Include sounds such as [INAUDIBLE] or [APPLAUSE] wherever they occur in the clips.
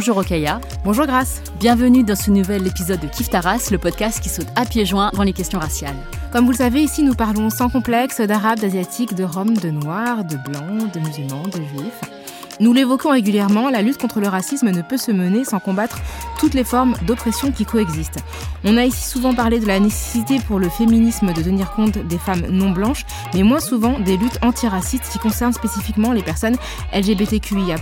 Bonjour Okaya. Bonjour Grace. Bienvenue dans ce nouvel épisode de Kif Taras, le podcast qui saute à pieds joints dans les questions raciales. Comme vous le savez, ici nous parlons sans complexe d'arabes, d'asiatiques, de roms, de noirs, de blancs, de musulmans, de juifs. Nous l'évoquons régulièrement, la lutte contre le racisme ne peut se mener sans combattre toutes les formes d'oppression qui coexistent. On a ici souvent parlé de la nécessité pour le féminisme de tenir compte des femmes non blanches, mais moins souvent des luttes antiracistes qui concernent spécifiquement les personnes LGBTQIA+.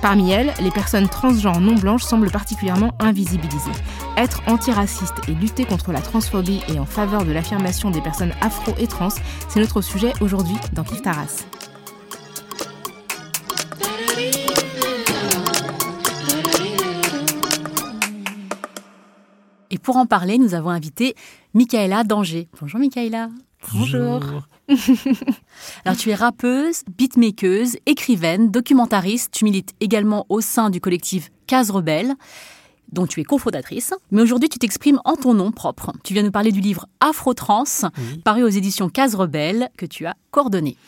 Parmi elles, les personnes transgenres non blanches semblent particulièrement invisibilisées. Être antiraciste et lutter contre la transphobie et en faveur de l'affirmation des personnes afro et trans, c'est notre sujet aujourd'hui dans Kif Taras. Et pour en parler, nous avons invité Michaela Danger. Bonjour Michaela. Bonjour. [LAUGHS] Alors tu es rappeuse, beatmakeuse, écrivaine, documentariste. Tu milites également au sein du collectif Case Rebelle dont tu es cofondatrice. Mais aujourd'hui, tu t'exprimes en ton nom propre. Tu viens nous parler du livre Afro-Trans, paru aux éditions Case Rebelle, que tu as coordonné.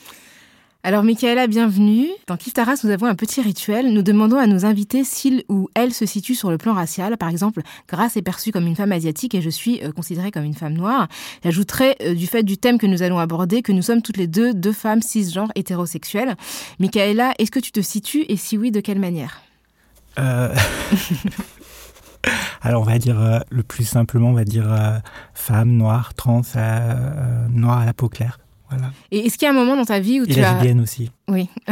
Alors, Michaela, bienvenue. Dans Kif Taras, nous avons un petit rituel. Nous demandons à nos invités s'ils ou elles se situent sur le plan racial. Par exemple, Grace est perçue comme une femme asiatique et je suis euh, considérée comme une femme noire. J'ajouterai, euh, du fait du thème que nous allons aborder, que nous sommes toutes les deux deux femmes cisgenres hétérosexuelles. Michaela, est-ce que tu te situes et si oui, de quelle manière? Euh, [LAUGHS] Alors, on va dire le plus simplement, on va dire femme, noire, trans, noire à la peau claire. Voilà. Et est-ce qu'il y a un moment dans ta vie où Et tu as... lesbienne aussi. Oui. [LAUGHS]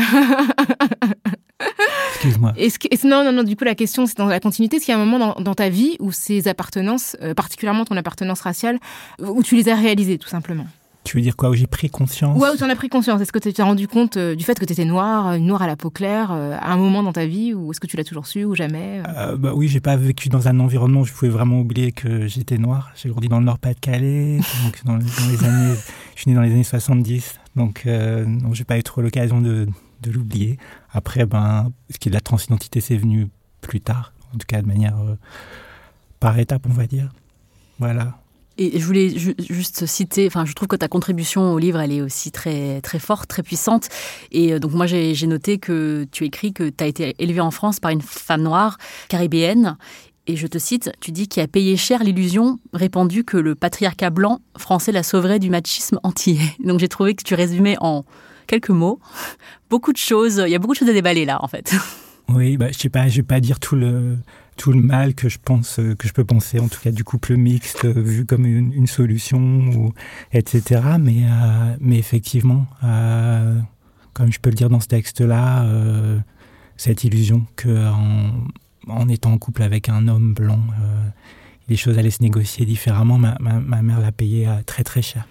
Excuse-moi. Est-ce que, est-ce- non, non, non, du coup, la question, c'est dans la continuité. Est-ce qu'il y a un moment dans, dans ta vie où ces appartenances, euh, particulièrement ton appartenance raciale, où tu les as réalisées, tout simplement? Tu veux dire quoi Où j'ai pris conscience Ouais, où tu en as pris conscience? Est-ce que tu t'es rendu compte euh, du fait que tu étais noire, une noire à la peau claire, euh, à un moment dans ta vie, ou est-ce que tu l'as toujours su, ou jamais euh? Euh, bah oui, j'ai pas vécu dans un environnement où je pouvais vraiment oublier que j'étais noir. J'ai grandi dans le Nord-Pas-de-Calais, donc dans, les- dans les années, je suis né dans les années 70, donc euh, non, j'ai pas eu trop l'occasion de, de l'oublier. Après, ben, ce qui est de la transidentité, c'est venu plus tard, en tout cas de manière euh, par étape, on va dire. Voilà. Et je voulais ju- juste citer, enfin, je trouve que ta contribution au livre, elle est aussi très, très forte, très puissante. Et euh, donc, moi, j'ai j'ai noté que tu écris que tu as été élevée en France par une femme noire, caribéenne. Et je te cite, tu dis qui a payé cher l'illusion répandue que le patriarcat blanc français la sauverait du machisme antillais. Donc, j'ai trouvé que tu résumais en quelques mots beaucoup de choses. Il y a beaucoup de choses à déballer là, en fait. Oui, bah, je sais pas, je vais pas dire tout le tout le mal que je pense euh, que je peux penser en tout cas du couple mixte euh, vu comme une, solution ou etc. Mais euh, mais effectivement, euh, comme je peux le dire dans ce texte-là, euh, cette illusion que en, en étant en couple avec un homme blanc, euh, les choses allaient se négocier différemment. Ma, ma, ma mère l'a payé très très cher.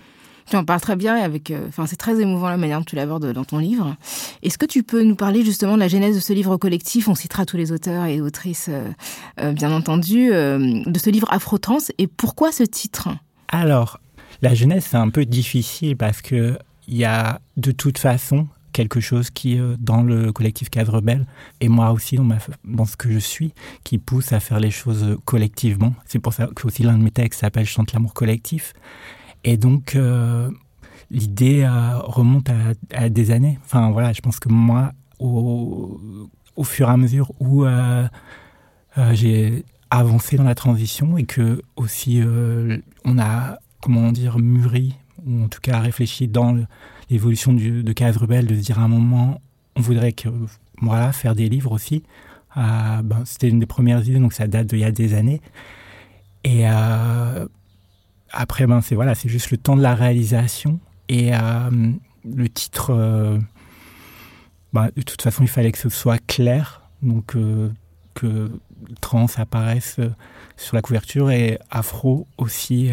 Tu en parles très bien, avec, euh, enfin, c'est très émouvant la manière dont tu l'abordes dans ton livre. Est-ce que tu peux nous parler justement de la genèse de ce livre collectif? On citera tous les auteurs et autrices, euh, bien entendu, de ce livre Afro-Trans. Et pourquoi ce titre? Alors, la genèse, c'est un peu difficile parce que il y a de toute façon quelque chose qui, euh, dans le collectif Cadre Rebelle, et moi aussi dans, dans ce que je suis, qui pousse à faire les choses collectivement. C'est pour ça que aussi l'un de mes textes s'appelle Chante l'amour collectif. Et donc, euh, l'idée euh, remonte à, des années. Enfin, voilà, je pense que moi, au, fur et à mesure où j'ai avancé dans la transition et que aussi on a, comment dire, mûri, ou en tout cas réfléchi dans l'évolution de Case Rebelle, de se dire à un moment, on voudrait que, voilà, faire des livres aussi. Euh, ben, C'était une des premières idées, donc ça date d'il y a des années. Et euh, après, ben, c'est voilà, c'est juste le temps de la réalisation. Et euh, le titre, ben, de toute façon, il fallait que ce soit clair, donc que trans apparaisse sur la couverture et afro aussi.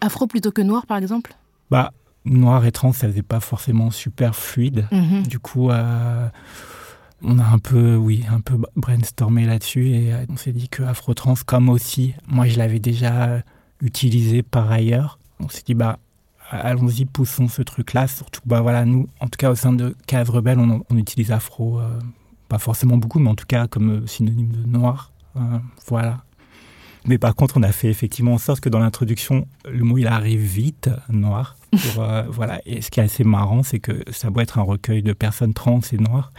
Afro plutôt que noir, par exemple? Bah, noir et trans, ça faisait pas forcément super fluide. Mhm. Du coup, euh, on a un peu, oui, un peu brainstormé là-dessus et euh, on s'est dit que Afro-Trans, comme aussi, moi je l'avais déjà utilisé par ailleurs, on s'est dit, bah, allons-y, poussons ce truc-là. Surtout, bah voilà, nous, en tout cas au sein de Cave Rebelle, on, utilise Afro, euh, pas forcément beaucoup, mais en tout cas comme synonyme de noir. voilà. Mais par contre, on a fait effectivement en sorte que dans l'introduction, le mot il arrive vite, noir. Euh, [LAUGHS] voilà. Et ce qui est assez marrant, c'est que ça doit être un recueil de personnes trans et noires.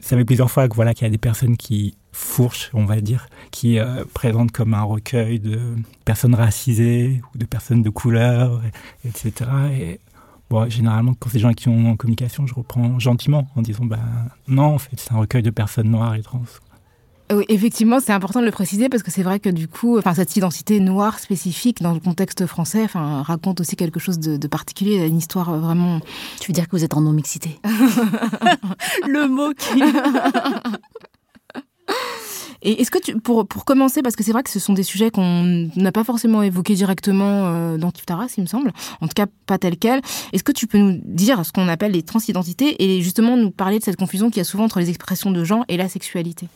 Ça fait plusieurs fois que voilà qu'il y a des personnes qui fourchent, on va dire, qui euh, présentent comme un recueil de personnes racisées ou de personnes de couleur, etc. Et bon, généralement, quand c'est des gens qui ont en communication, je reprends gentiment en disant, ben non, en fait, c'est un recueil de personnes noires et trans. Oui, effectivement, c'est important de le préciser parce que c'est vrai que du coup, enfin, cette identité noire spécifique dans le contexte français, enfin, raconte aussi quelque chose de, particulier, une histoire euh, vraiment. Tu veux dire que vous êtes en non-mixité [LAUGHS] Le mot qui. [LAUGHS] Et est-ce que tu, pour, pour commencer, parce que c'est vrai que ce sont des sujets qu'on n'a pas forcément évoqués directement euh, dans Kiftaras, il me semble, en tout cas pas tel quel, est-ce que tu peux nous dire ce qu'on appelle les transidentités et justement nous parler de cette confusion qu'il y a souvent entre les expressions de genre et la sexualité?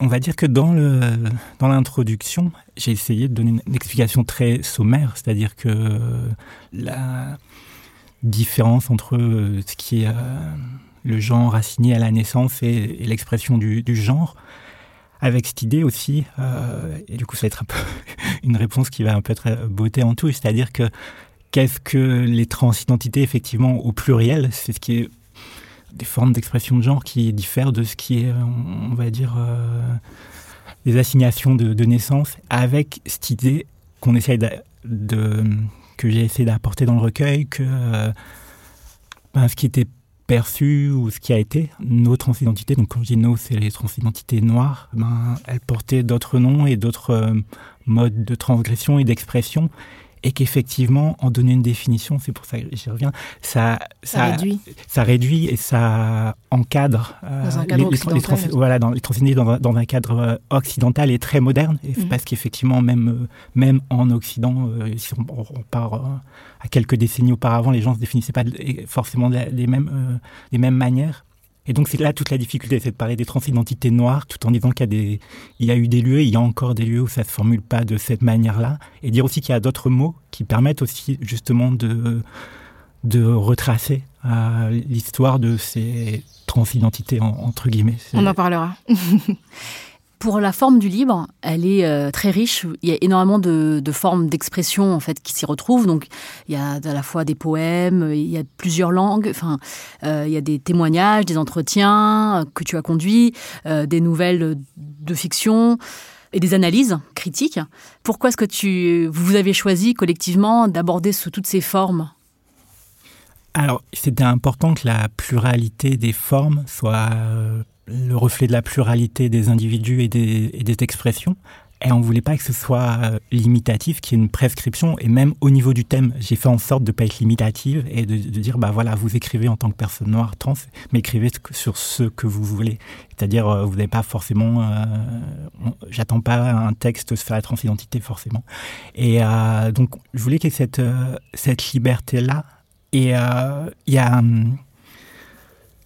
On va dire que dans le dans l'introduction, j'ai essayé de donner une explication très sommaire, c'est-à-dire que la différence entre ce qui est euh, le genre assigné à la naissance et, l'expression du, genre, avec cette idée aussi, euh, et du coup ça va être [LAUGHS] une réponse qui va un peu être beauté en tout, c'est-à-dire que qu'est-ce que les transidentités effectivement au pluriel, c'est ce qui est des formes d'expression de genre qui diffèrent de ce qui est, on va dire, euh, des assignations de, naissance, avec cette idée qu'on essaye de, que j'ai essayé d'apporter dans le recueil, que euh, ben, ce qui était perçu ou ce qui a été nos transidentités, donc quand je dis nos, c'est les transidentités noires, ben, elles portaient d'autres noms et d'autres euh, modes de transgression et d'expression et qu'effectivement, en donner une définition, c'est pour ça que j'y reviens, ça, ça, réduit. ça réduit et ça encadre euh, dans un cadre les, les, voilà, dans, les dans, dans, un cadre euh, occidental et très moderne, et mhm. parce qu'effectivement, même, euh, même en Occident, si on, on part à quelques décennies auparavant, les gens ne se définissaient pas forcément les mêmes, les mêmes manières. Et donc c'est là toute la difficulté, c'est de parler des transidentités noires tout en disant qu'il y a des, il y a eu des lieux, il y a encore des lieux où ça se formule pas de cette manière-là, et dire aussi qu'il y a d'autres mots qui permettent aussi justement de de retracer euh, l'histoire de ces transidentités entre guillemets. On en parlera. [LAUGHS] Pour la forme du livre, elle est euh, très riche. Il y a énormément de, formes d'expression en fait qui s'y retrouvent. Donc, il y a à la fois des poèmes, il y a plusieurs langues. Enfin, euh, il y a des témoignages, des entretiens que tu as conduits, euh, des nouvelles de fiction et des analyses critiques. Pourquoi est-ce que tu vous avez choisi collectivement d'aborder sous toutes ces formes? Alors, c'était important que la pluralité des formes soit le reflet de la pluralité des individus et des, expressions. Et on voulait pas que ce soit euh, limitatif, qu'il y ait une prescription. Et même au niveau du thème, j'ai fait en sorte de pas être limitative et de, dire, bah voilà, vous écrivez en tant que personne noire trans, mais écrivez sur ce que vous voulez. C'est-à-dire, euh, vous n'avez pas forcément, euh, j'attends pas un texte sur la transidentité forcément. Et donc, je voulais qu'il y ait cette, cette liberté-là. Et il y a hum,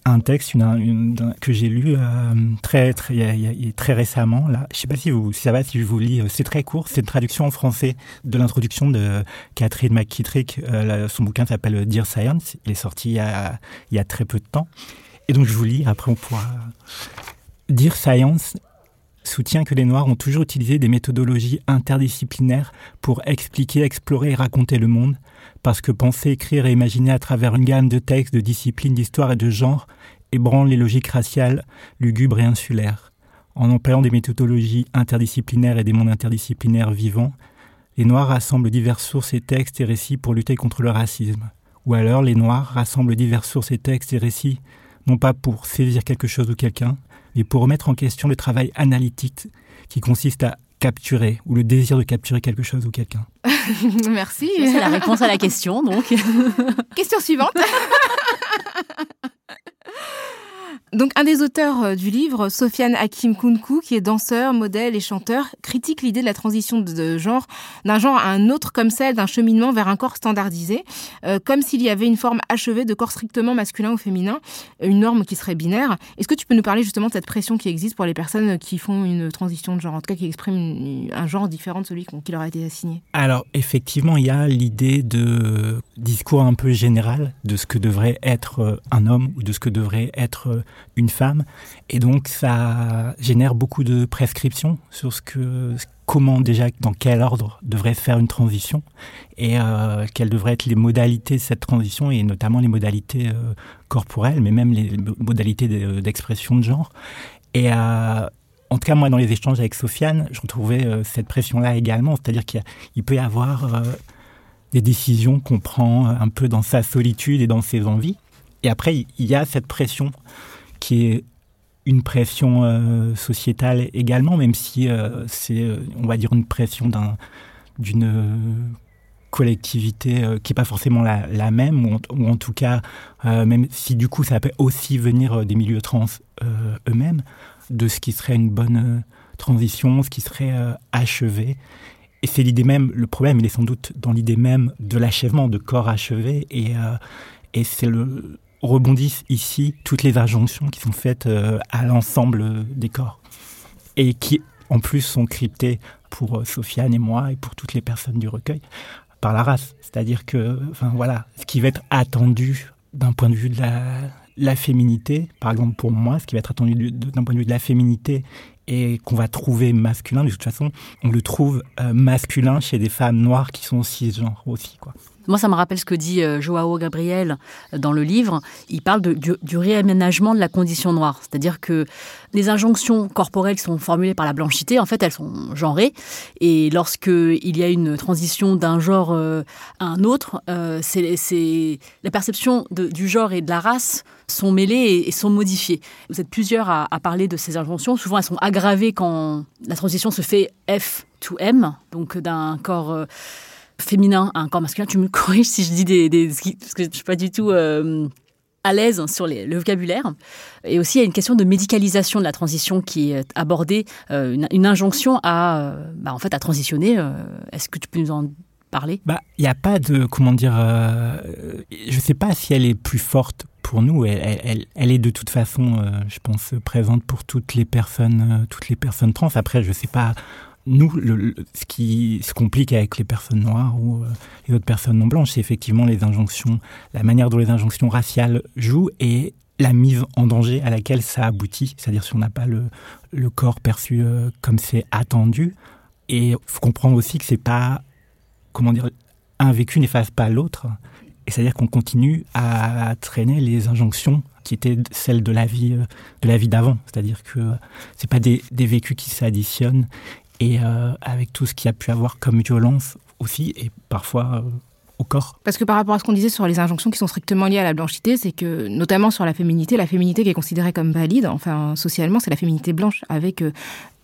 un texte une, que j'ai lu euh, très très très récemment là. Je sais pas si vous ça va si je vous lis. Euh, c'est très court. C'est une traduction en français de l'introduction de Catherine McKittrick. Euh, son bouquin s'appelle Dear Science. Il est sorti il y, a, il y a très peu de temps. Et donc je vous lis. Après on pourra. Dear Science soutient que les Noirs ont toujours utilisé des méthodologies interdisciplinaires pour expliquer, explorer et raconter le monde parce que penser, écrire et imaginer à travers une gamme de textes, de disciplines, d'histoire et de genre ébranle les logiques raciales, lugubres et insulaires. En employant des méthodologies interdisciplinaires et des mondes interdisciplinaires vivants, les Noirs rassemblent diverses sources et textes et récits pour lutter contre le racisme. Ou alors les Noirs rassemblent diverses sources et textes et récits, non pas pour saisir quelque chose ou quelqu'un, mais pour remettre en question le travail analytique qui consiste à capturer ou le désir de capturer quelque chose ou quelqu'un [LAUGHS] Merci. C'est la réponse à la question, donc. [LAUGHS] question suivante. [LAUGHS] Donc, un des auteurs euh, du livre, Sofiane Hakim Kounkou, qui est danseur, modèle et chanteur, critique l'idée de la transition de genre d'un genre à un autre comme celle d'un cheminement vers un corps standardisé, euh, comme s'il y avait une forme achevée de corps strictement masculin ou féminin, une norme qui serait binaire. Est-ce que tu peux nous parler justement de cette pression qui existe pour les personnes qui font une transition de genre, en tout cas qui expriment un genre différent de celui qui leur a été assigné? Alors, effectivement, il y a l'idée de discours un peu général de ce que devrait être euh, un homme ou de ce que devrait être une femme. Et donc, ça génère beaucoup de prescriptions sur ce que, comment déjà, dans quel ordre devrait faire une transition et euh, quelles devraient être les modalités de cette transition et notamment les modalités euh, corporelles, mais même les modalités d'expression de genre. Et euh, en tout cas, moi, dans les échanges avec Sofiane, je retrouvais cette pression-là également, c'est-à-dire qu'il peut y avoir des décisions qu'on prend un peu dans sa solitude et dans ses envies. Et après, il y a cette pression qui est une pression euh, sociétale également, même si euh, c'est, euh, on va dire, une pression d'un, d'une collectivité qui n'est pas forcément la, même, ou en, tout cas, même si du coup ça peut aussi venir des milieux trans eux-mêmes, de ce qui serait une bonne transition, ce qui serait achevé. Et c'est l'idée même, le problème, il est sans doute dans l'idée même de l'achèvement, de corps achevé, et c'est le, rebondissent ici toutes les injonctions qui sont faites euh, à l'ensemble des corps et qui en plus sont cryptées pour euh, Sofiane et moi et pour toutes les personnes du recueil par la race. C'est-à-dire que, enfin voilà, ce qui va être attendu d'un point de vue de la, féminité, par exemple pour moi, ce qui va être attendu d'un point de vue de la féminité et qu'on va trouver masculin, de toute façon, on le trouve euh, masculin chez des femmes noires qui sont cisgenres aussi, quoi. Moi, ça me rappelle ce que dit euh, Joao Gabriel euh, dans le livre. Il parle du, réaménagement de la condition noire. C'est-à-dire que les injonctions corporelles qui sont formulées par la blanchité, en fait, elles sont genrées. Et lorsqu'il y a une transition d'un genre à un autre, c'est la perception du genre et de la race sont mêlées et, sont modifiées. Vous êtes plusieurs à, parler de ces injonctions. Souvent, elles sont aggravées quand la transition se fait F to M, donc d'un corps féminin à un corps masculin. Tu me [LAUGHS] corriges si je dis des, parce que je suis pas du tout euh, à l'aise sur le vocabulaire. Et aussi, il y a une question de médicalisation de la transition qui est abordée, euh, une, injonction à, euh, bah, en fait, à transitionner. Est-ce que tu peux nous en Bah, il n'y a pas de, comment dire, je ne sais pas si elle est plus forte pour nous. Elle, elle, elle est de toute façon, je pense, présente pour toutes les personnes, toutes les personnes trans. Après, je ne sais pas nous, ce qui se complique avec les personnes noires ou euh, les autres personnes non blanches, c'est effectivement les injonctions, la manière dont les injonctions raciales jouent et la mise en danger à laquelle ça aboutit, c'est-à-dire si on n'a pas le, corps perçu euh, comme c'est attendu. Et il faut comprendre aussi que c'est pas, comment dire, un vécu n'efface pas l'autre. Et c'est-à-dire qu'on continue à traîner les injonctions qui étaient celles de la vie euh, de la vie d'avant. C'est-à-dire que c'est pas des, vécus qui s'additionnent et euh, avec tout ce qu'il y a pu avoir comme violence aussi, et parfois euh, au corps. Parce que par rapport à ce qu'on disait sur les injonctions qui sont strictement liées à la blanchité, c'est que notamment sur la féminité, la féminité qui est considérée comme valide, enfin socialement, c'est la féminité blanche avec euh,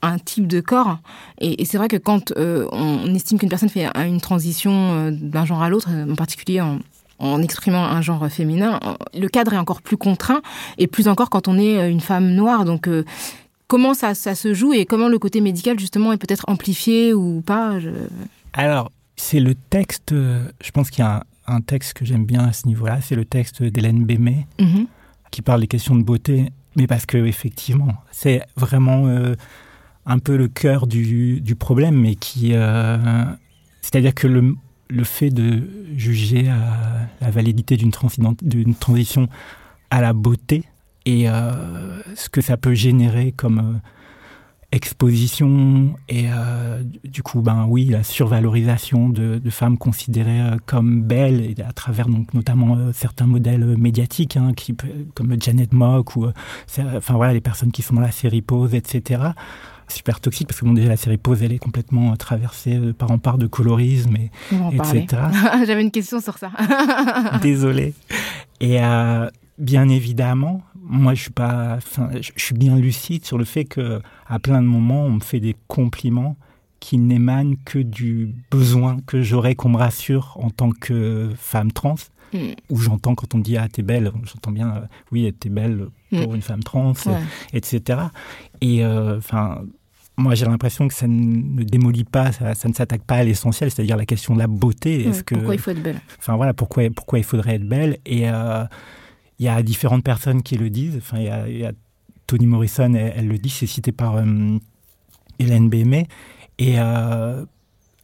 un type de corps. Et, c'est vrai que quand euh, on estime qu'une personne fait une transition euh, d'un genre à l'autre, en particulier en, en exprimant un genre féminin, le cadre est encore plus contraint, et plus encore quand on est une femme noire. Donc comment ça, ça, se joue et comment le côté médical justement est peut-être amplifié ou pas Alors, c'est le texte, je pense qu'il y a un, texte que j'aime bien à ce niveau-là, c'est le texte d'Hélène Bémé, mhm. qui parle des questions de beauté, mais parce que effectivement, c'est vraiment euh, un peu le cœur du, du problème, mais qui... Euh, c'est-à-dire que le, le, fait de juger euh, la validité d'une transition à la beauté et ce que ça peut générer comme exposition et euh, du coup ben oui la survalorisation de, femmes considérées euh, comme belles et à travers donc notamment euh, certains modèles médiatiques hein, qui comme Janet Mock ou enfin voilà les personnes qui sont dans la série Pose etc super toxique parce que bon déjà la série Pose elle est complètement traversée par en part de colorisme et etc [LAUGHS] j'avais une question sur ça. [LAUGHS] Désolé. Et bien évidemment moi, je suis pas, je suis bien lucide sur le fait que, à plein de moments, on me fait des compliments qui n'émanent que du besoin que j'aurais qu'on me rassure en tant que femme trans. Hmm. Où j'entends quand on me dit ah t'es belle, j'entends bien euh, oui t'es belle pour hmm. une femme trans, etc. Et euh, enfin moi j'ai l'impression que ça ne démolit pas, ça, ne s'attaque pas à l'essentiel, c'est-à-dire la question de la beauté. Est-ce que pourquoi il faut être belle? Enfin voilà pourquoi pourquoi il faudrait être belle? Et euh, il y a différentes personnes qui le disent. Enfin, il y a, Toni Morrison, elle, le dit, c'est cité par euh, Hélène Bémé. Et euh,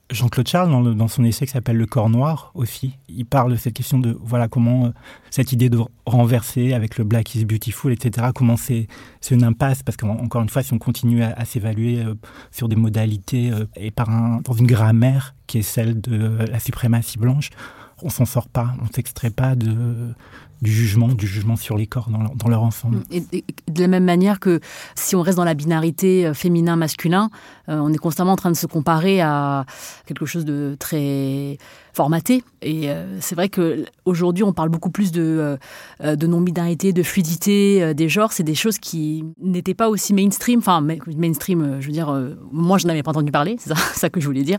Jean-Claude Charles, dans, son essai qui s'appelle Le corps noir aussi, il parle de cette question de voilà comment euh, cette idée de renverser avec le Black is beautiful, etc., comment c'est une impasse, parce qu'encore une fois, si on continue à, s'évaluer sur des modalités et par un, dans une grammaire qui est celle de la suprématie blanche, on s'en sort pas, on s'extrait pas de du jugement, du jugement sur les corps dans leur, ensemble. Et, de la même manière que si on reste dans la binarité euh, féminin-masculin, euh, on est constamment en train de se comparer à quelque chose de très formaté. Et euh, c'est vrai que aujourd'hui, on parle beaucoup plus de, de non-binarité, de fluidité des genres. C'est des choses qui n'étaient pas aussi mainstream. Enfin, mainstream, je veux dire, moi, je n'avais pas entendu parler. C'est [LAUGHS] ça, que je voulais dire.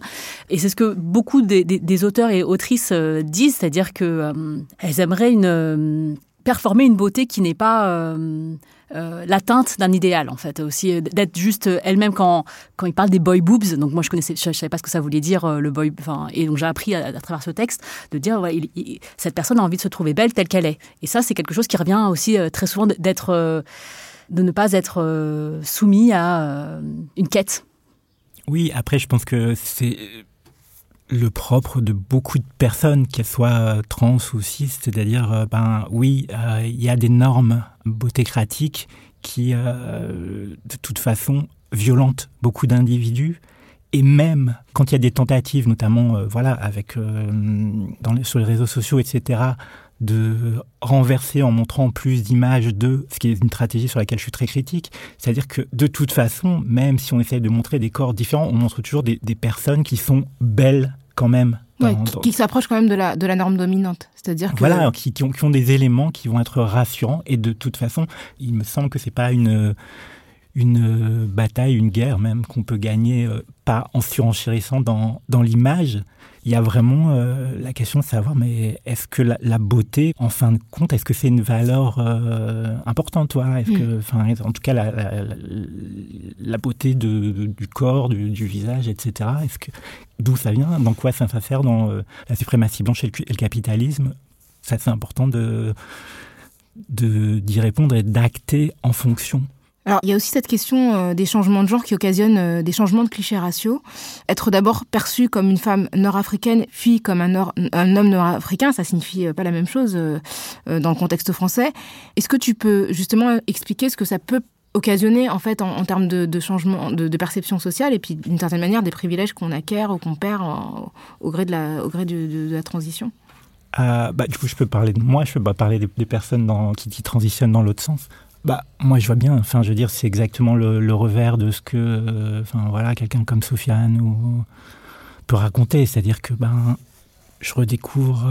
Et c'est ce que beaucoup des, des auteurs et autrices disent, c'est-à-dire qu'elles aimeraient une performer une beauté qui n'est pas euh, euh, l'atteinte d'un idéal en fait aussi euh, d'être juste elle-même quand quand il parle des boy boobs. Donc moi je connaissais je, savais pas ce que ça voulait dire le boy enfin et donc j'ai appris à, travers ce texte de dire cette personne a envie de se trouver belle telle qu'elle est. Et ça c'est quelque chose qui revient aussi très souvent d'être de ne pas être soumis à une quête. Oui après je pense que c'est le propre de beaucoup de personnes, qu'elles soient trans ou cis, c'est-à-dire, euh, ben oui, euh, il y a des normes beautécratiques qui, euh, de toute façon, violentent beaucoup d'individus. Et même quand il y a des tentatives, notamment, voilà, avec dans sur les réseaux sociaux, etc., de renverser en montrant plus d'images de, ce qui est une stratégie sur laquelle je suis très critique, c'est-à-dire que de toute façon, même si on essaie de montrer des corps différents, on montre toujours des, personnes qui sont belles quand même. qui, s'approchent quand même de la, de la norme dominante. C'est-à-dire que... Voilà, qui, qui, ont, qui ont des éléments qui vont être rassurants et de toute façon, il me semble que c'est pas une une bataille, une guerre même qu'on peut gagner euh, pas en surenchérissant dans, dans l'image, il y a vraiment euh, la question de savoir, mais est-ce que la, beauté, en fin de compte, est-ce que c'est une valeur euh, importante, toi? Est-ce que, mm. enfin, en tout cas, la, la, beauté de, du corps, du, visage, etc. Est-ce que d'où ça vient? Dans quoi ça sert Dans euh, la suprématie blanche et le, capitalisme? Ça, c'est important de d'y répondre et d'acter en fonction alors, il y a aussi cette question euh, des changements de genre qui occasionnent euh, des changements de clichés raciaux. Être d'abord perçu comme une femme nord-africaine, puis comme un, homme nord-africain, ça signifie euh, pas la même chose dans le contexte français. Est-ce que tu peux justement expliquer ce que ça peut occasionner en fait en, termes de, changement de, perception sociale et puis d'une certaine manière des privilèges qu'on acquiert ou qu'on perd au gré de la, transition? Bah, du coup, je peux parler de moi, je peux pas parler des, personnes qui, transitionnent dans l'autre sens. Bah, moi, je vois bien. Enfin, je veux dire, c'est exactement le, revers de ce que, euh, voilà, quelqu'un comme Sofiane ou, peut raconter. C'est-à-dire que, ben, je redécouvre.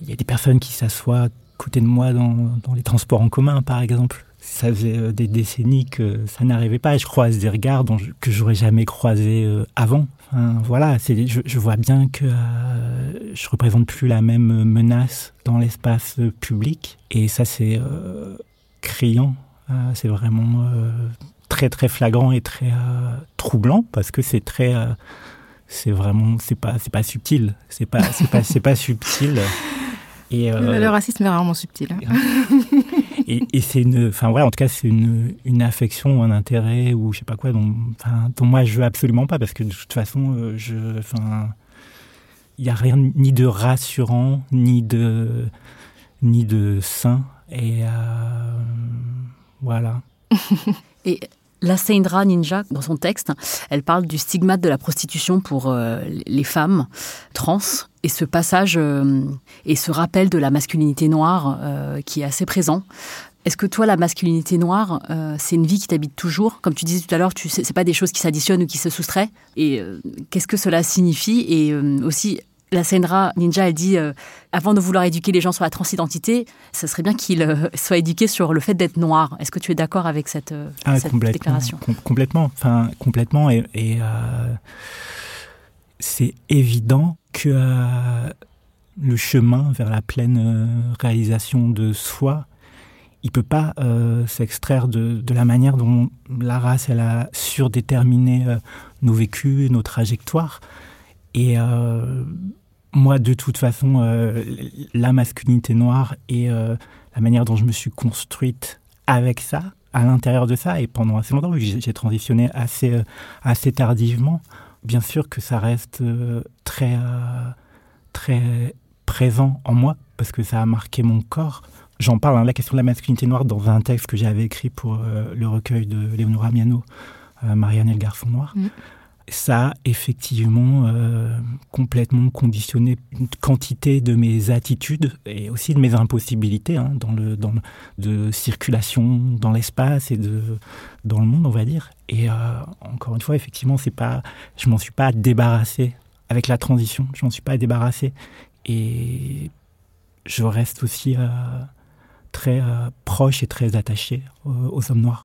Il y a des personnes qui s'assoient à côté de moi dans, les transports en commun, par exemple. Ça faisait des décennies que ça n'arrivait pas. Je croise des regards dont je, que j'aurais jamais croisé avant. Enfin, voilà, je, je, vois bien que euh, je représente plus la même menace dans l'espace public. Et ça, c'est euh, criant. Euh, c'est vraiment très très flagrant et très troublant parce que c'est très c'est vraiment c'est pas c'est pas subtil c'est pas c'est pas c'est pas subtil et le racisme est rarement subtil hein. [LAUGHS] et, c'est une, enfin voilà, en tout cas c'est une, une affection, un intérêt ou je sais pas quoi dont, enfin, dont moi je veux absolument pas parce que de toute façon, euh, je, enfin, il y a rien ni de rassurant ni de ni de sain et euh, voilà. [LAUGHS] et la Seindra Ninja, dans son texte, elle parle du stigmate de la prostitution pour euh, les femmes trans et ce passage euh, et ce rappel de la masculinité noire qui est assez présent. Est-ce que toi, la masculinité noire, c'est une vie qui t'habite toujours? Comme tu disais tout à l'heure, tu c'est pas des choses qui s'additionnent ou qui se soustraient. Et qu'est-ce que cela signifie? Et aussi, la Sendra Ninja, elle dit, euh, avant de vouloir éduquer les gens sur la transidentité, ce serait bien qu'ils euh, soient éduqués sur le fait d'être noir. Est-ce que tu es d'accord avec cette, euh, ah, déclaration? Complètement, enfin complètement. Et, c'est évident que le chemin vers la pleine réalisation de soi, il peut pas s'extraire de, de, la manière dont la race elle a surdéterminé nos vécus, nos trajectoires. Et moi, de toute façon, euh, la masculinité noire et euh, la manière dont je me suis construite avec ça, à l'intérieur de ça, et pendant assez longtemps, j'ai transitionné assez, euh, assez tardivement, bien sûr que ça reste très, très présent en moi, parce que ça a marqué mon corps. J'en parle, hein, la question de la masculinité noire, dans un texte que j'avais écrit pour le recueil de Léonora Miano, Marianne et le garçon noir. Mm ça a effectivement euh, complètement conditionné une quantité de mes attitudes et aussi de mes impossibilités hein, dans le dans de circulation dans l'espace et de dans le monde on va dire. Et euh, encore une fois effectivement c'est pas je m'en suis pas débarrassé. Avec la transition je m'en suis pas débarrassé. Et je reste aussi euh, très proche et très attaché aux hommes noirs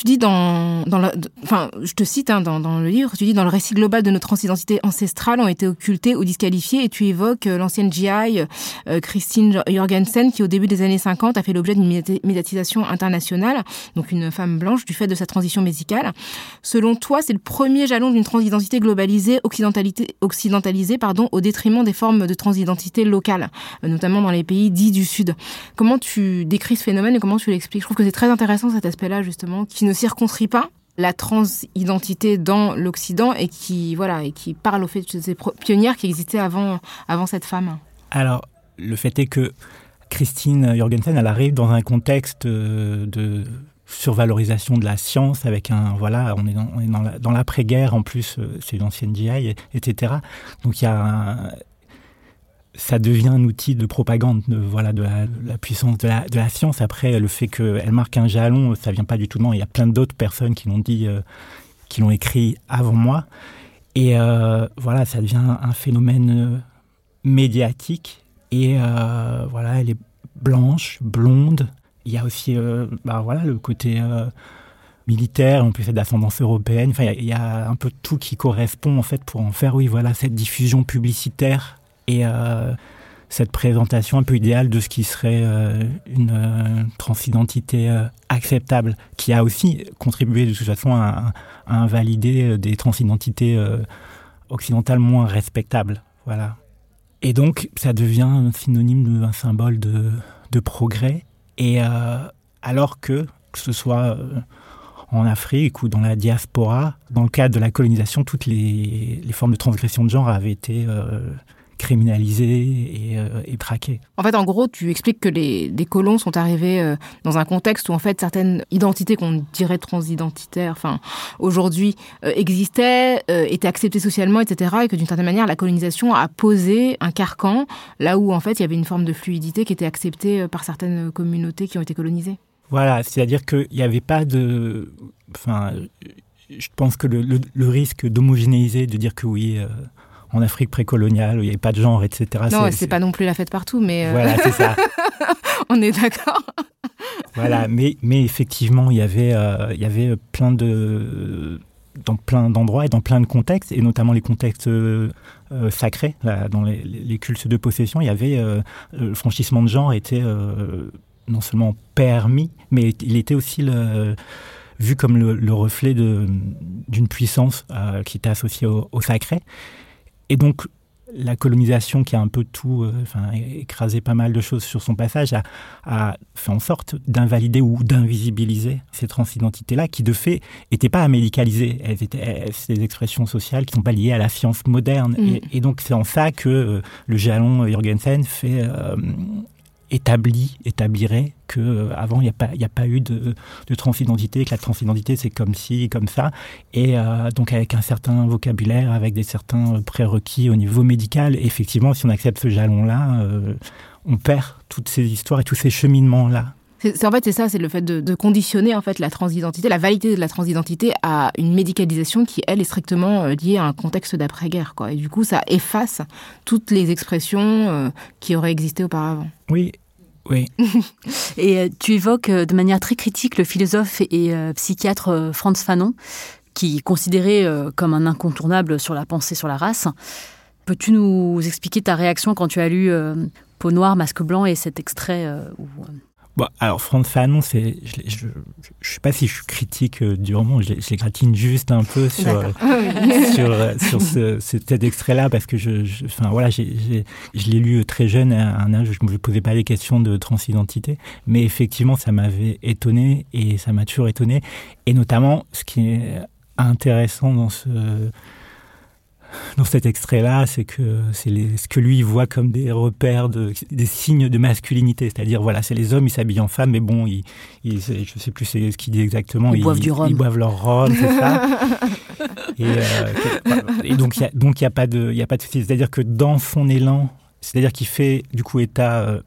Tu dis dans, dans la, enfin, je te cite hein, dans, dans, le livre, tu dis dans le récit global de nos transidentités ancestrales ont été occultées ou disqualifiées, et tu évoques euh, l'ancienne GI euh, Christine Jorgensen qui au début des années 50 a fait l'objet d'une médiatisation internationale, donc une femme blanche du fait de sa transition médicale. Selon toi, c'est le premier jalon d'une transidentité globalisée, occidentalisée, pardon, au détriment des formes de transidentité locales, euh, notamment dans les pays dits du Sud. Comment tu décris ce phénomène et comment tu l'expliques? Je trouve que c'est très intéressant cet aspect-là justement ne circonscrit pas la transidentité dans l'Occident et qui voilà et qui parle au fait de ces pionnières qui existaient avant avant cette femme. Alors le fait est que Christine Jorgensen elle arrive dans un contexte euh, de survalorisation de la science avec un voilà on est dans, dans l'après-guerre en plus euh, c'est une ancienne GI etc donc il y a un, ça devient un outil de propagande de, voilà, de la, puissance de la, science. Après, le fait qu'elle marque un jalon, ça vient pas du tout de moi. Il y a plein d'autres personnes qui l'ont dit, euh, qui l'ont écrit avant moi. Et euh, voilà, ça devient un phénomène euh, médiatique. Et voilà, elle est blanche, blonde. Il y a aussi bah, voilà, le côté militaire, en plus c'est d'ascendance européenne. Enfin, il y, a, un peu tout qui correspond en fait pour en faire, oui, voilà, cette diffusion publicitaire et euh, cette présentation un peu idéale de ce qui serait euh, une euh, transidentité acceptable, qui a aussi contribué de toute façon à, invalider des transidentités occidentales moins respectables. Voilà. Et donc, ça devient un synonyme d'un symbole de, progrès. Et alors que, que ce soit en Afrique ou dans la diaspora, dans le cadre de la colonisation, toutes les, formes de transgression de genre avaient été criminalisés euh, et, traqués. En fait, en gros, tu expliques que les, colons sont arrivés euh, dans un contexte où en fait certaines identités qu'on dirait transidentitaires, enfin aujourd'hui euh, existaient, étaient acceptées socialement, etc. Et que d'une certaine manière, la colonisation a posé un carcan là où en fait il y avait une forme de fluidité qui était acceptée par certaines communautés qui ont été colonisées. Voilà, c'est-à-dire qu'il n'y avait pas de, enfin, je pense que le, le risque d'homogénéiser, de dire que oui en Afrique précoloniale où il n'y avait pas de genre, etc. Non, c'est pas non plus la fête partout, mais. Euh, voilà, c'est ça. [LAUGHS] On est d'accord. [LAUGHS] voilà, mais, mais effectivement, il y avait, euh, il y avait plein de dans plein d'endroits et dans plein de contextes, et notamment les contextes euh, sacrés, dans les, cultes de possession, il y avait le franchissement de genre était non seulement permis, mais il était aussi le, vu comme le, reflet d'une puissance qui était associée au, au, sacré. Et donc, la colonisation qui a un peu tout, euh, enfin, écrasé pas mal de choses sur son passage, a, fait en sorte d'invalider ou d'invisibiliser ces transidentités-là, qui de fait n'étaient pas amédicalisées. Elles étaient c'est des expressions sociales qui ne sont pas liées à la science moderne. Mm. Et, donc, c'est en ça que euh, le jalon Jorgensen fait euh, établi, établirait que euh, avant il n'y a pas a pas eu de, de, transidentité, que la transidentité c'est comme ci, comme ça, et euh, donc avec un certain vocabulaire, avec des certains prérequis au niveau médical. effectivement, si on accepte ce jalon-là, euh, on perd toutes ces histoires et tous ces cheminements-là. C'est, en fait, c'est ça, c'est le fait de, conditionner en fait la transidentité, la validité de la transidentité à une médicalisation qui, elle, est strictement liée à un contexte d'après-guerre. Quoi. Et du coup, ça efface toutes les expressions qui auraient existé auparavant. Oui, oui. [LAUGHS] et euh, tu évoques euh, de manière très critique le philosophe et euh, psychiatre Franz Fanon, qui est considéré comme un incontournable sur la pensée sur la race. Peux-tu nous expliquer ta réaction quand tu as lu Peau noire, masque blanc et cet extrait alors Franz Fanon, c'est, je, je, sais pas si je suis critique euh, du roman, je, je les gratine juste un peu sur euh, [LAUGHS] sur, euh, sur ce, cet extrait-là parce que je, enfin voilà, je l'ai lu très jeune à un âge où je me posais pas les questions de transidentité, mais effectivement ça m'avait étonné et ça m'a toujours étonné et notamment ce qui est intéressant dans ce dans cet extrait-là, c'est que c'est ce que lui voit comme des repères, de, des signes de masculinité. C'est-à-dire, voilà, c'est les hommes, ils s'habillent en femme, mais bon, ils, ils je sais plus ce qu'il dit exactement. Ils, boivent du rhum. Ils boivent leur rhum, c'est ça. [LAUGHS] et, euh, et, donc, il y a, donc, il y a pas de, y a pas de souci. C'est-à-dire que dans son élan, c'est-à-dire qu'il fait du coup état euh,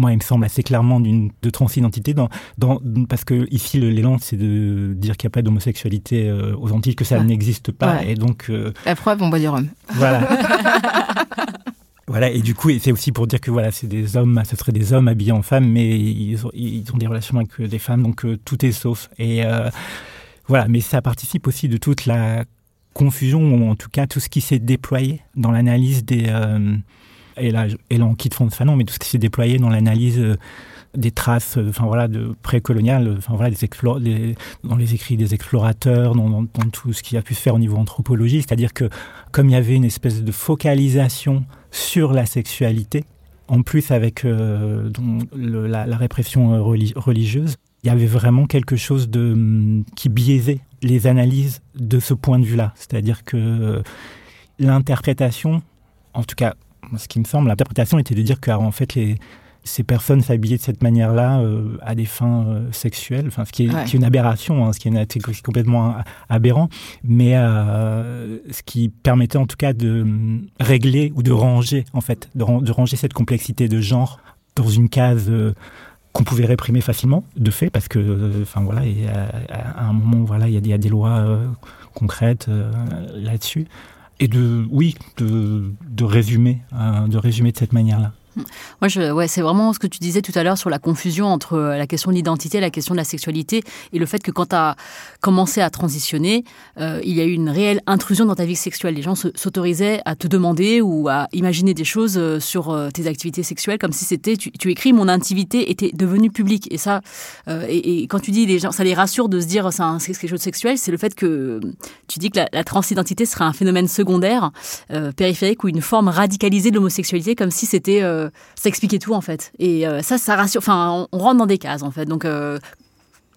moi, il me semble assez clairement d'une de transidentité, dans, dans, parce que ici, l'élan, c'est de dire qu'il n'y a pas d'homosexualité euh, aux Antilles, que ça n'existe pas, et donc. Euh, La preuve, on boit du rhum. Voilà. [LAUGHS] voilà, et du coup, c'est aussi pour dire que voilà, c'est des hommes, ce seraient des hommes habillés en femmes, mais ils ont, ils ont des relations avec des femmes, donc euh, tout est sauf. Et voilà, mais ça participe aussi de toute la confusion, ou en tout cas tout ce qui s'est déployé dans l'analyse des et là, et là on quitte Franz Fanon, mais tout ce qui s'est déployé dans l'analyse euh, des traces, euh, enfin voilà, de précoloniales, euh, enfin voilà, des, dans les écrits des explorateurs, dans, tout ce qui a pu se faire au niveau anthropologie, c'est-à-dire que comme il y avait une espèce de focalisation sur la sexualité, en plus avec la, répression religieuse, il y avait vraiment quelque chose de mm, qui biaisait les analyses de ce point de vue-là, c'est-à-dire que l'interprétation, en tout cas ce qui me semble, l'interprétation était de dire qu'en fait, les, ces personnes s'habillaient de cette manière-là euh, à des fins euh, sexuelles, enfin, ce qui est, une aberration, hein, ce qui est, complètement aberrant, mais euh, ce qui permettait en tout cas de régler ou de ranger, en fait, de, ranger cette complexité de genre dans une case qu'on pouvait réprimer facilement, de fait, parce que, enfin voilà, à, un moment, voilà, il y, a des lois concrètes là-dessus et de, oui, de, de résumer, euh, de résumer de cette manière-là. Moi, ouais, c'est vraiment ce que tu disais tout à l'heure sur la confusion entre euh, la question de l'identité, la question de la sexualité, et le fait que quand tu as commencé à transitionner, euh, il y a eu une réelle intrusion dans ta vie sexuelle. Les gens s'autorisaient à te demander ou à imaginer des choses euh, sur tes activités sexuelles, comme si c'était, tu, écris, mon intimité était devenue publique. Et ça, et, quand tu dis les gens, ça les rassure de se dire c'est quelque chose de sexuel, c'est le fait que tu dis que la, transidentité serait un phénomène secondaire, périphérique ou une forme radicalisée de l'homosexualité, comme si c'était ça expliquait tout en fait. Et euh, ça, ça rassure. Enfin, on, rentre dans des cases en fait. Donc, euh,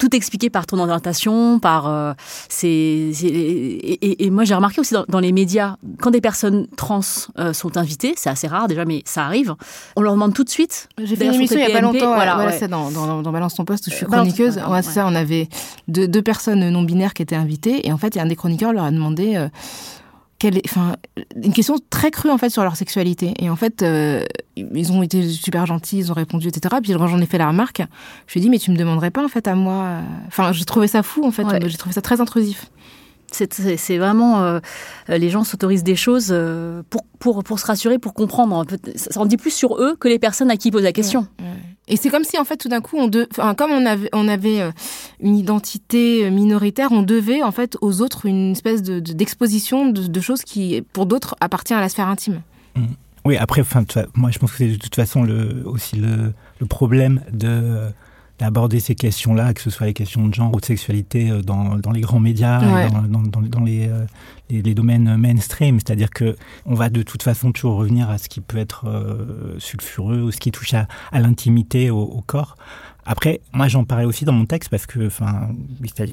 tout expliqué par ton orientation, par euh, c'est et, et, moi j'ai remarqué aussi dans, les médias quand des personnes trans euh, sont invitées, c'est assez rare déjà, mais ça arrive. On leur demande tout de suite. J'ai fait une émission il y a pas longtemps, voilà, voilà c'est dans, dans, dans, Balance ton poste où je suis chroniqueuse. ouais, ça, on avait deux, deux, personnes non binaires qui étaient invitées et en fait il y a un des chroniqueurs leur a demandé euh, enfin, une question très crue en fait sur leur sexualité. Et en fait, euh, ils ont été super gentils, ils ont répondu, etc. Puis j'en ai fait la remarque. Je lui ai dit, mais tu me demanderais pas en fait à moi. Euh, enfin, j'ai trouvé ça fou en fait. J'ai trouvé ça très intrusif. C'est vraiment euh, les gens s'autorisent des choses euh, pour, pour, pour se rassurer, pour comprendre. Ça en dit plus sur eux que les personnes à qui ils posent la question. Et c'est comme si en fait tout d'un coup, on de, comme on avait, on avait euh, une identité minoritaire, on devait en fait aux autres une espèce de d'exposition de, de, choses qui pour d'autres appartient à la sphère intime. Mmh. Oui, après, enfin, moi je pense que c'est de toute façon le, aussi le, le problème de d'aborder ces questions-là, que ce soit les questions de genre ou de sexualité euh, dans, dans les grands médias, dans, dans, dans, les, euh, les, domaines mainstream. C'est-à-dire que on va de toute façon toujours revenir à ce qui peut être euh, sulfureux ou ce qui touche à, l'intimité, au, corps. Après, moi j'en parlais aussi dans mon texte parce que, enfin,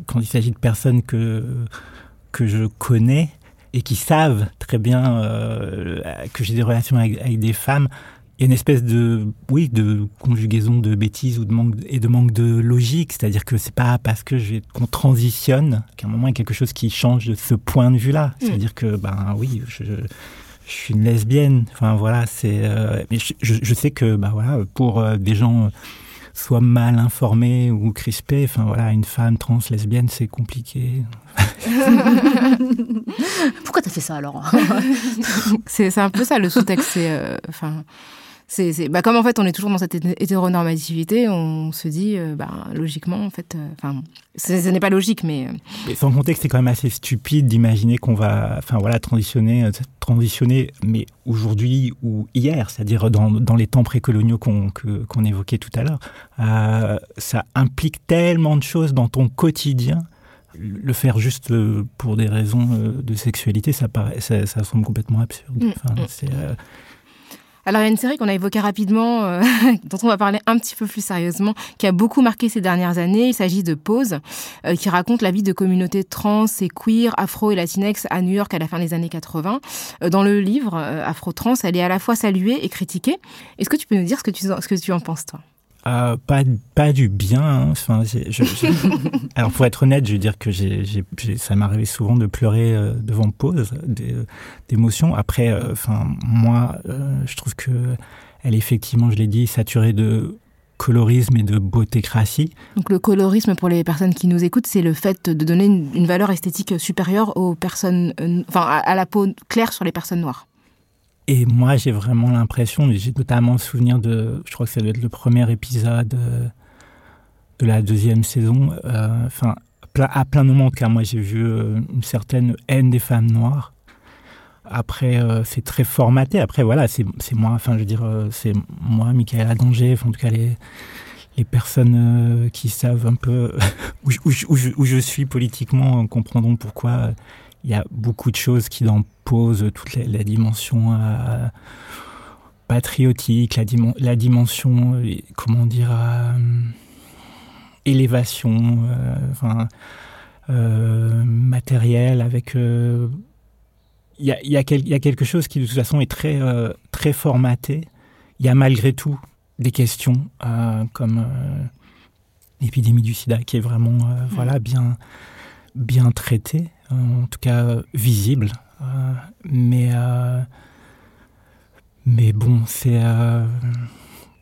quand il s'agit de personnes que que je connais et qui savent très bien euh, que j'ai des relations avec des femmes, il y a une espèce de oui de conjugaison de bêtises ou de manque et de manque de logique. C'est-à-dire que c'est pas parce que je qu'on transitionne qu'à un moment il y a quelque chose qui change de ce point de vue là mm. c'est-à-dire que ben oui je, je, suis une lesbienne. Enfin voilà c'est euh, mais je, je, sais que ben voilà pour euh, des gens euh, soit mal informés ou crispés enfin voilà une femme trans lesbienne c'est compliqué. [LAUGHS] Pourquoi t'as fait ça alors [LAUGHS] c'est un peu ça le sous-texte c'est euh, enfin c'est bah, comme en fait on est toujours dans cette hétéronormativité, on se dit euh, bah, logiquement en fait, euh, enfin ce n'est pas logique mais... Euh, mais sans compter que c'est quand même assez stupide d'imaginer qu'on va, enfin voilà, transitionner, transitionner, mais aujourd'hui ou hier, c'est-à-dire dans, dans les temps précoloniaux qu'on qu'on évoquait tout à l'heure, euh, ça implique tellement de choses dans ton quotidien le faire juste pour des raisons de sexualité, ça, paraît, ça, ça semble complètement absurde. Mm, enfin, mm. Alors il y a une série qu'on a évoquée rapidement, euh, [LAUGHS] dont on va parler un petit peu plus sérieusement, qui a beaucoup marqué ces dernières années. Il s'agit de Pause, euh, qui raconte la vie de communautés trans et queer, afro et latinex à New York à la fin des années 80. Euh, dans le livre Afro-Trans, elle est à la fois saluée et critiquée. Est-ce que tu peux nous dire ce que tu, ce que tu en penses, toi? Euh, pas, pas du bien. Hein. Enfin. [LAUGHS] Alors pour être honnête, je veux dire que j'ai, ça m'arrivait souvent de pleurer euh, devant pause, d'émotions. Après, euh, enfin moi, je trouve que elle est effectivement, je l'ai dit, saturée de colorisme et de beautécratie. Donc le colorisme, pour les personnes qui nous écoutent, c'est le fait de donner une, une valeur esthétique supérieure aux personnes, enfin à la peau claire sur les personnes noires. Et moi, j'ai vraiment l'impression, j'ai notamment le souvenir de, je crois que ça doit être le premier épisode euh, de la deuxième saison. Euh, enfin, à plein de moments, car moi, j'ai vu euh, une certaine haine des femmes noires. Après, c'est très formaté. Après, voilà, c'est moi, enfin, je veux dire, c'est moi, Michael Adanger, en tout cas, les, les personnes qui savent un peu [LAUGHS] où, je suis politiquement comprendront pourquoi il y a beaucoup de choses qui en posent toute la, la dimension euh, patriotique, la, dim la, dimension, euh, comment dire, euh, élévation, euh, enfin, matérielle, avec... Il y, a, y, a quel, y a quelque chose qui de toute façon est très, très formaté. Il y a malgré tout des questions comme l'épidémie du sida qui est vraiment mmh. voilà, bien, bien traitée en tout cas visible. Euh, mais, euh, mais bon, c'est. Euh,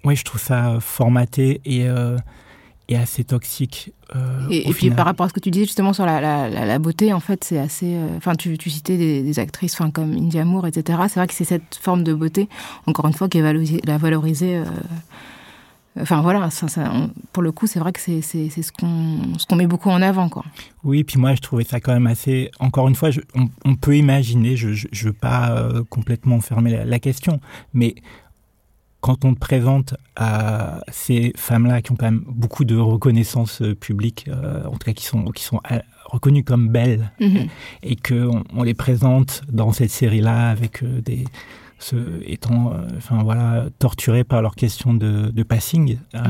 oui, je trouve ça formaté et, et assez toxique. et, et puis par rapport à ce que tu disais justement sur la, la, la beauté, en fait, c'est assez. Enfin, tu, tu citais des, des actrices comme India Moore, etc. C'est vrai que c'est cette forme de beauté, encore une fois, qui est valorisée, la Enfin voilà, ça, ça, on, pour le coup, c'est vrai que c'est ce qu'on ce qu'on met beaucoup en avant. Quoi. Oui, puis moi, je trouvais ça quand même assez... Encore une fois, je, on, on, peut imaginer, je ne veux pas euh, complètement fermer la, la, question, mais quand on te présente à ces femmes-là qui ont quand même beaucoup de reconnaissance euh, publique, euh, en tout cas qui sont, qui sont reconnues comme belles, mm -hmm. et qu'on on les présente dans cette série-là avec des se, étant euh, enfin voilà torturés par leur question de, de passing euh,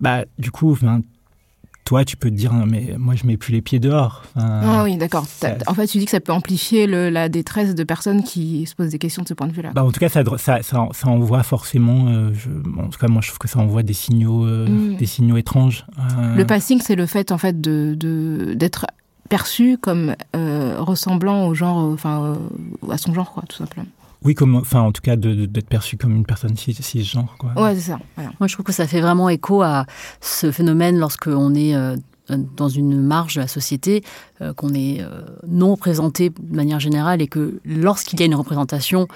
bah du coup toi, tu peux te dire, mais moi, je mets plus les pieds dehors. ah oui, d'accord. En fait, tu dis que ça peut amplifier la détresse de personnes qui se posent des questions de ce point de vue-là. Bah, en tout cas, ça, ça, ça, envoie forcément, euh, je, en tout cas, moi, je trouve que ça envoie des signaux, euh, mm. des signaux étranges. Euh. Le passing, c'est le fait, en fait, de, d'être perçu comme ressemblant au genre, enfin, à son genre, quoi, tout simplement. Oui, comme, enfin, en tout cas, d'être perçu comme une personne cisgenre. Quoi. Ouais, c'est ça. Moi, je trouve que ça fait vraiment écho à ce phénomène lorsque on est euh, dans une marge de la société, euh, qu'on est euh, non représenté de manière générale et que lorsqu'il y a une représentation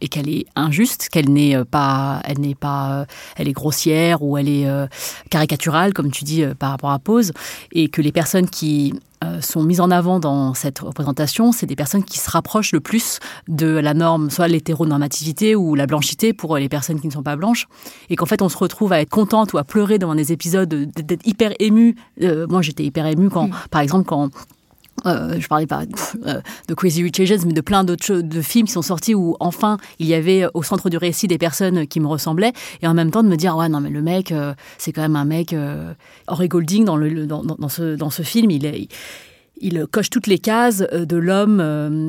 et qu'elle est injuste, qu'elle n'est pas, elle n'est pas, elle est grossière ou elle est caricaturale, comme tu dis par rapport à Pose, et que les personnes qui euh, sont mises en avant dans cette représentation, c'est des personnes qui se rapprochent le plus de la norme, soit l'hétéronormativité ou la blanchité pour les personnes qui ne sont pas blanches, et qu'en fait on se retrouve à être contente ou à pleurer devant des épisodes, d'être hyper ému. Euh, moi j'étais hyper ému quand, mm. par exemple, quand euh, je parlais pas euh, de Crazy Rich Asians, mais de plein d'autres de films qui sont sortis où enfin il y avait au centre du récit des personnes qui me ressemblaient et en même temps de me dire ouais non mais le mec euh, c'est quand même un mec Henry Golding dans le dans, dans, ce dans ce film il est il coche toutes les cases de l'homme,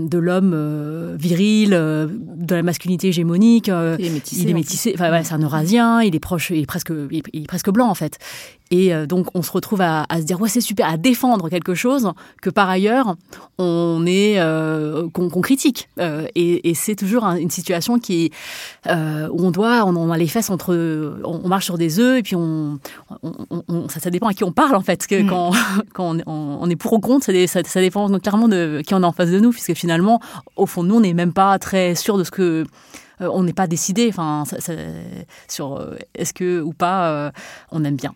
de l'homme viril, de la masculinité hégémonique. il est métissé. Il est métissé. Enfin, ouais, c'est un Eurasien. Il est proche, il est presque, il est presque blanc en fait. Et euh, donc, on se retrouve à, se dire, ouais, c'est super, à défendre quelque chose que par ailleurs, on est, euh, qu'on critique. Euh, et, c'est toujours une situation qui, où on doit, on, a les fesses entre, on, marche sur des œufs et puis on, ça, ça, dépend à qui on parle en fait. Que, mm. Quand, [LAUGHS] quand on, est pour ou contre, ça, ça, dépend donc, clairement de qui on est en face de nous, puisque finalement, au fond, nous, on n'est même pas très sûr de ce que on n'est pas décidé enfin, sur euh, est-ce que ou pas euh, on aime bien.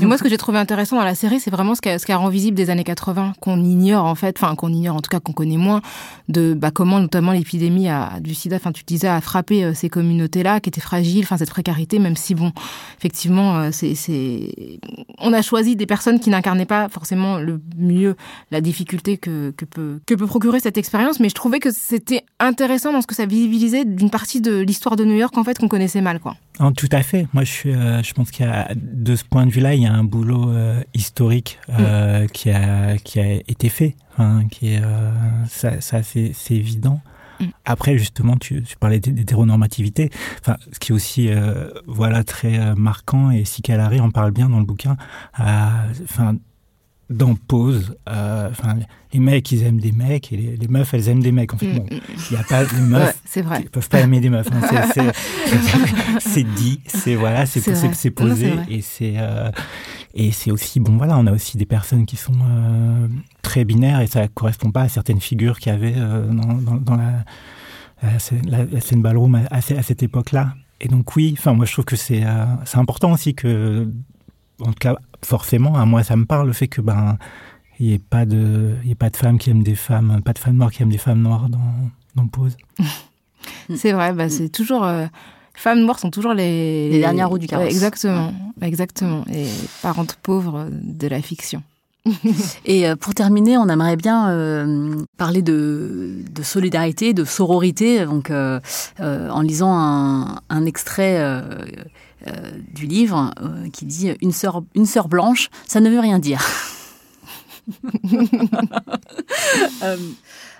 Mais moi, ce que j'ai trouvé intéressant dans la série, c'est vraiment ce qui ce rend visible des années 80, qu'on ignore en fait, enfin qu'on ignore en tout cas qu'on connaît moins, de bah, comment notamment l'épidémie du sida, enfin tu disais, a frappé ces communautés-là qui étaient fragiles, enfin cette précarité, même si bon, effectivement, c'est, on a choisi des personnes qui n'incarnaient pas forcément le mieux la difficulté que, que, peut, que peut procurer cette expérience, mais je trouvais que c'était intéressant dans ce que ça visibilisait d'une partie de l'histoire de New York en fait qu'on connaissait mal quoi. tout à fait. Moi je suis, euh, je pense qu'il y a de ce point de vue-là, il y a un boulot euh, historique euh, mm. qui a qui a été fait, qui est ça, ça c'est évident. Mm. Après, justement, tu, tu parlais d'hétéronormativité. Enfin, ce qui est aussi, voilà, très marquant et si Calari en parle bien dans le bouquin. Enfin, dans Pause, euh, les mecs, ils aiment des mecs et les, meufs, elles aiment des mecs. En fait, mm, bon, mm. il n'y a pas les meufs, c'est vrai. peuvent pas aimer des meufs. Hein. c'est [LAUGHS] dit, c'est voilà, c'est posé et c'est euh, et c'est aussi bon. Voilà, on a aussi des personnes qui sont euh, très binaires et ça correspond pas à certaines figures qu'il y avait dans, dans, la, la, la, scène ballroom à, à cette époque-là. Et donc oui, enfin moi je trouve que c'est c'est important aussi que en tout cas, forcément, à moi, ça me parle le fait que ben il n'y ait pas de y ait pas de femmes qui aiment des femmes, pas de femmes noires qui aiment des femmes noires dans dans Pause. [LAUGHS] c'est vrai, bah, c'est toujours euh, femmes noires sont toujours les, les dernières roues du carrosse. exactement, exactement, et parentes pauvres de la fiction. [LAUGHS] Et euh, pour terminer, on aimerait bien euh, parler de, de, solidarité, de sororité, donc en lisant un, un extrait euh, du livre euh, qui dit une sœur, une sœur blanche, ça ne veut rien dire. [LAUGHS] Euh,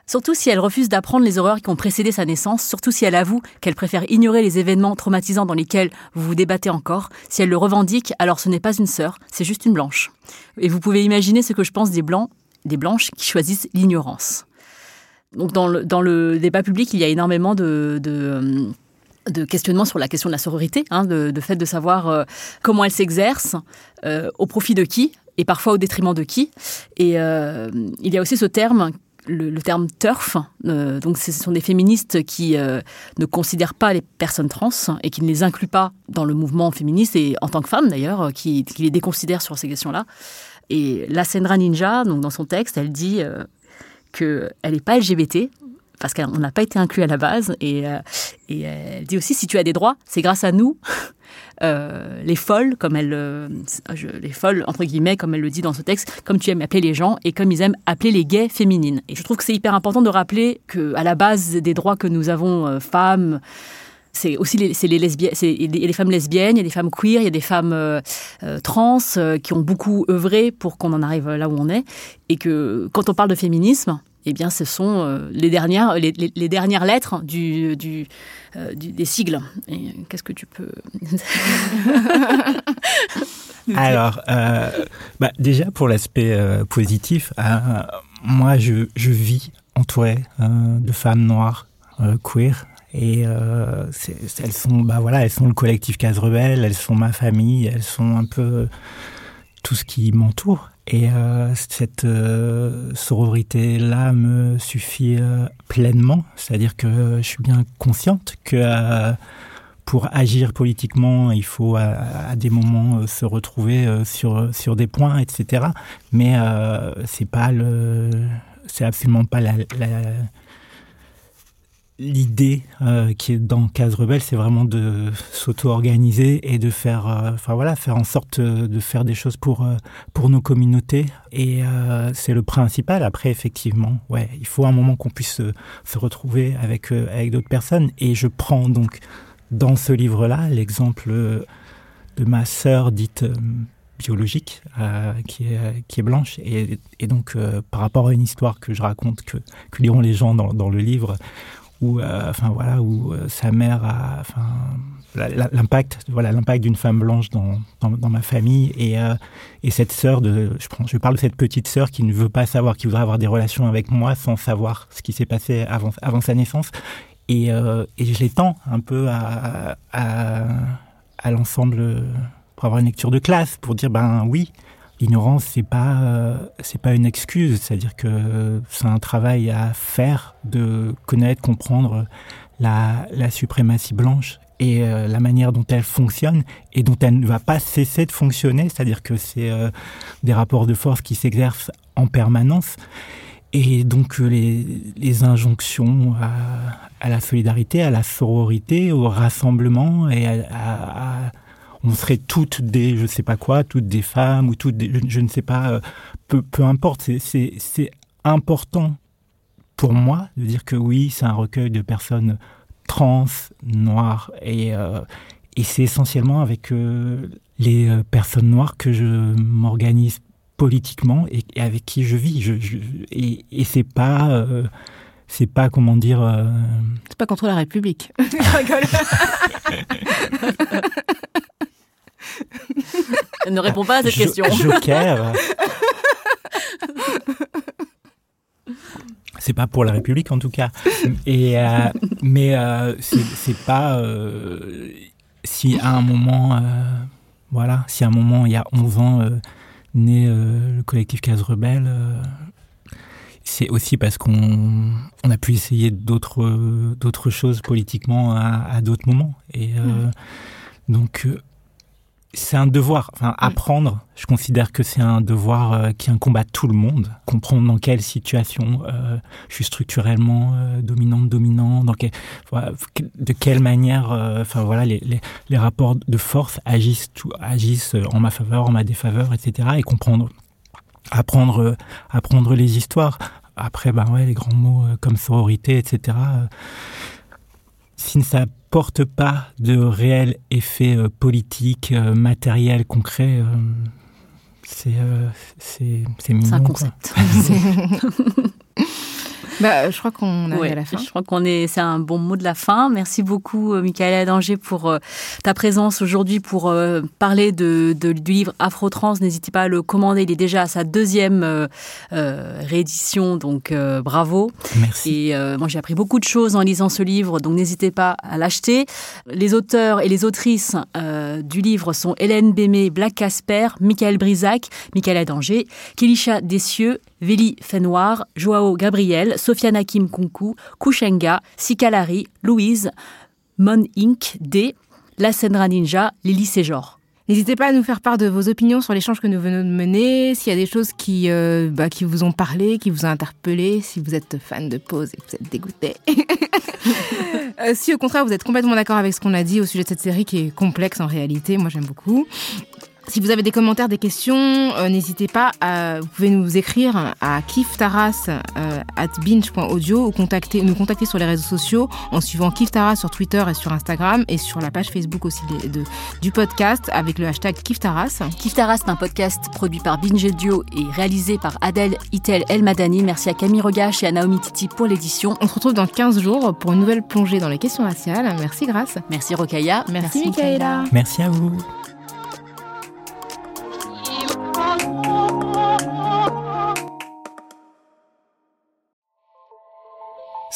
surtout si elle refuse d'apprendre les horreurs qui ont précédé sa naissance, surtout si elle avoue qu'elle préfère ignorer les événements traumatisants dans lesquels vous vous débattez encore, si elle le revendique, alors ce n'est pas une sœur, c'est juste une blanche. Et vous pouvez imaginer ce que je pense des blancs, des blanches qui choisissent l'ignorance. Donc dans le, dans le débat public, il y a énormément de de questionnement sur la question de la sororité, hein, de, fait de savoir euh, comment elle s'exerce, euh, au profit de qui, et parfois au détriment de qui. Et euh, il y a aussi ce terme le, terme turf. donc, ce sont des féministes qui ne considèrent pas les personnes trans et qui ne les incluent pas dans le mouvement féministe et en tant que femmes d'ailleurs, qui, qui, les déconsidèrent sur ces questions-là. Et la Sendra Ninja, donc dans son texte, elle dit qu'elle n'est pas LGBT, parce qu'on n'a pas été inclus à la base. Et, euh, et, elle dit aussi, si tu as des droits, c'est grâce à nous. [LAUGHS] Euh, les folles, comme elle, euh, les folles entre guillemets, comme elle le dit dans ce texte, comme tu aimes appeler les gens et comme ils aiment appeler les gays féminines. Et je trouve que c'est hyper important de rappeler que à la base des droits que nous avons, femmes, c'est aussi les, les lesbiennes, il y a des femmes lesbiennes, il y a des femmes queer, il y a des femmes euh, euh, trans euh, qui ont beaucoup œuvré pour qu'on en arrive là où on est, et que quand on parle de féminisme, eh bien, ce sont les dernières, les, les, dernières lettres du, du, du des sigles. Qu'est-ce que tu peux [LAUGHS] [LAUGHS] Alors, bah, déjà pour l'aspect positif, moi, je, je, vis entouré de femmes noires queer et euh, elles sont, bah voilà, elles sont le collectif Case Rebelle, elles sont ma famille, elles sont un peu tout ce qui m'entoure. Et euh, cette euh, sororité-là me suffit euh, pleinement, c'est-à-dire que je suis bien consciente que euh, pour agir politiquement, il faut à, à des moments se retrouver sur sur des points, etc. Mais c'est pas le, c'est absolument pas la, la l'idée euh, qui est dans Case Rebelle, c'est vraiment de s'auto-organiser et de faire, euh, enfin voilà, faire en sorte de faire des choses pour euh, pour nos communautés. Et euh, c'est le principal. Après, effectivement, ouais, il faut un moment qu'on puisse se retrouver avec avec d'autres personnes. Et je prends donc dans ce livre-là l'exemple de ma sœur dite biologique euh, qui, est, qui est blanche et, et donc euh, par rapport à une histoire que je raconte que, que liront les gens dans, dans le livre où, euh, enfin voilà, où euh, sa mère a, enfin, l'impact, voilà, l'impact d'une femme blanche dans, dans, ma famille et, euh, et cette sœur de, je, prends, je parle de cette petite sœur qui ne veut pas savoir, qui voudrait avoir des relations avec moi sans savoir ce qui s'est passé avant, avant sa naissance. Et, euh, et je l'étends un peu à, à, à l'ensemble pour avoir une lecture de classe, pour dire ben oui, l'ignorance c'est pas euh, c'est pas une excuse. C'est à dire que c'est un travail à faire de connaître comprendre la, la suprématie blanche et euh, la manière dont elle fonctionne et dont elle ne va pas cesser de fonctionner. C'est à dire que c'est euh, des rapports de force qui s'exercent en permanence. Et donc euh, les, les injonctions à, à la solidarité à la sororité au rassemblement et à, à on serait toutes des je sais pas quoi toutes des femmes ou toutes des, je, je ne sais pas euh, peu, peu importe. C'est important pour moi de dire que oui c'est un recueil de personnes trans noires et euh, et c'est essentiellement avec euh, les personnes noires que je m'organise politiquement et, et avec qui je vis. Je, je, et, et c'est pas euh, c'est pas comment dire euh... c'est pas contre la république [LAUGHS] [LAUGHS] [LAUGHS] ne répond pas à cette jo question. Joker. c'est pas pour la République en tout cas. Et euh, mais euh, c'est pas euh, si à un moment voilà, si à un moment il y a 11 ans né le collectif Case Rebelle c'est aussi parce qu'on on a pu essayer d'autres d'autres choses politiquement à, à d'autres moments et mmh. donc c'est un devoir enfin apprendre. Je considère que c'est un devoir euh, qui incombat tout le monde. Comprendre dans quelle situation euh, je suis structurellement euh, dominante dominant dans quel, voilà, de quelle manière euh, enfin voilà les, les, les rapports de force agissent tout agissent en ma faveur en ma défaveur etc et comprendre apprendre apprendre les histoires. Après ben ouais les grands mots euh, comme sororité etc euh, si ça porte pas de réel effet euh, politique euh, matériel concret euh, c'est euh, c'est un concept [LAUGHS] [LAUGHS] Bah, je crois qu'on ouais, à la fin. Je crois qu'on est, c'est un bon mot de la fin. Merci beaucoup, euh, Michaela Danger, pour euh, ta présence aujourd'hui pour euh, parler de, de, du livre Afro-Trans. N'hésitez pas à le commander. Il est déjà à sa deuxième euh, réédition, donc euh, bravo. Merci. Et euh, moi, j'ai appris beaucoup de choses en lisant ce livre, donc n'hésitez pas à l'acheter. Les auteurs et les autrices euh, du livre sont Hélène Bémé, Black Casper, Michael Brisac, Michaela Danger, Kilisha Dessieux, Veli Fenoir, Joao Gabriel, Sofiane Kim Kunku, Kushenga, Sikalari, Louise, Mon Inc. D, La Sendra Ninja, Lily Séjor. N'hésitez pas à nous faire part de vos opinions sur l'échange que nous venons de mener, s'il y a des choses qui, euh, bah, qui vous ont parlé, qui vous ont interpellé, si vous êtes fan de pause et que vous êtes dégoûté. [LAUGHS] euh, si au contraire vous êtes complètement d'accord avec ce qu'on a dit au sujet de cette série qui est complexe en réalité, moi j'aime beaucoup. Si vous avez des commentaires, des questions, euh, n'hésitez pas, à, vous pouvez nous écrire à kiftaras euh, at binge.audio ou contacter, nous contacter sur les réseaux sociaux en suivant Kiftaras sur Twitter et sur Instagram et sur la page Facebook aussi de, de- du podcast avec le hashtag Kiftaras. Kiftaras, c'est un podcast produit par Binge Audio et réalisé par Adèle Itel El Madani. Merci à Camille Regache et à Naomi Titi pour l'édition. On se retrouve dans 15 jours pour une nouvelle plongée dans les questions raciales. Merci Grâce. Merci Rokaya. Merci, Michaela. Merci à vous.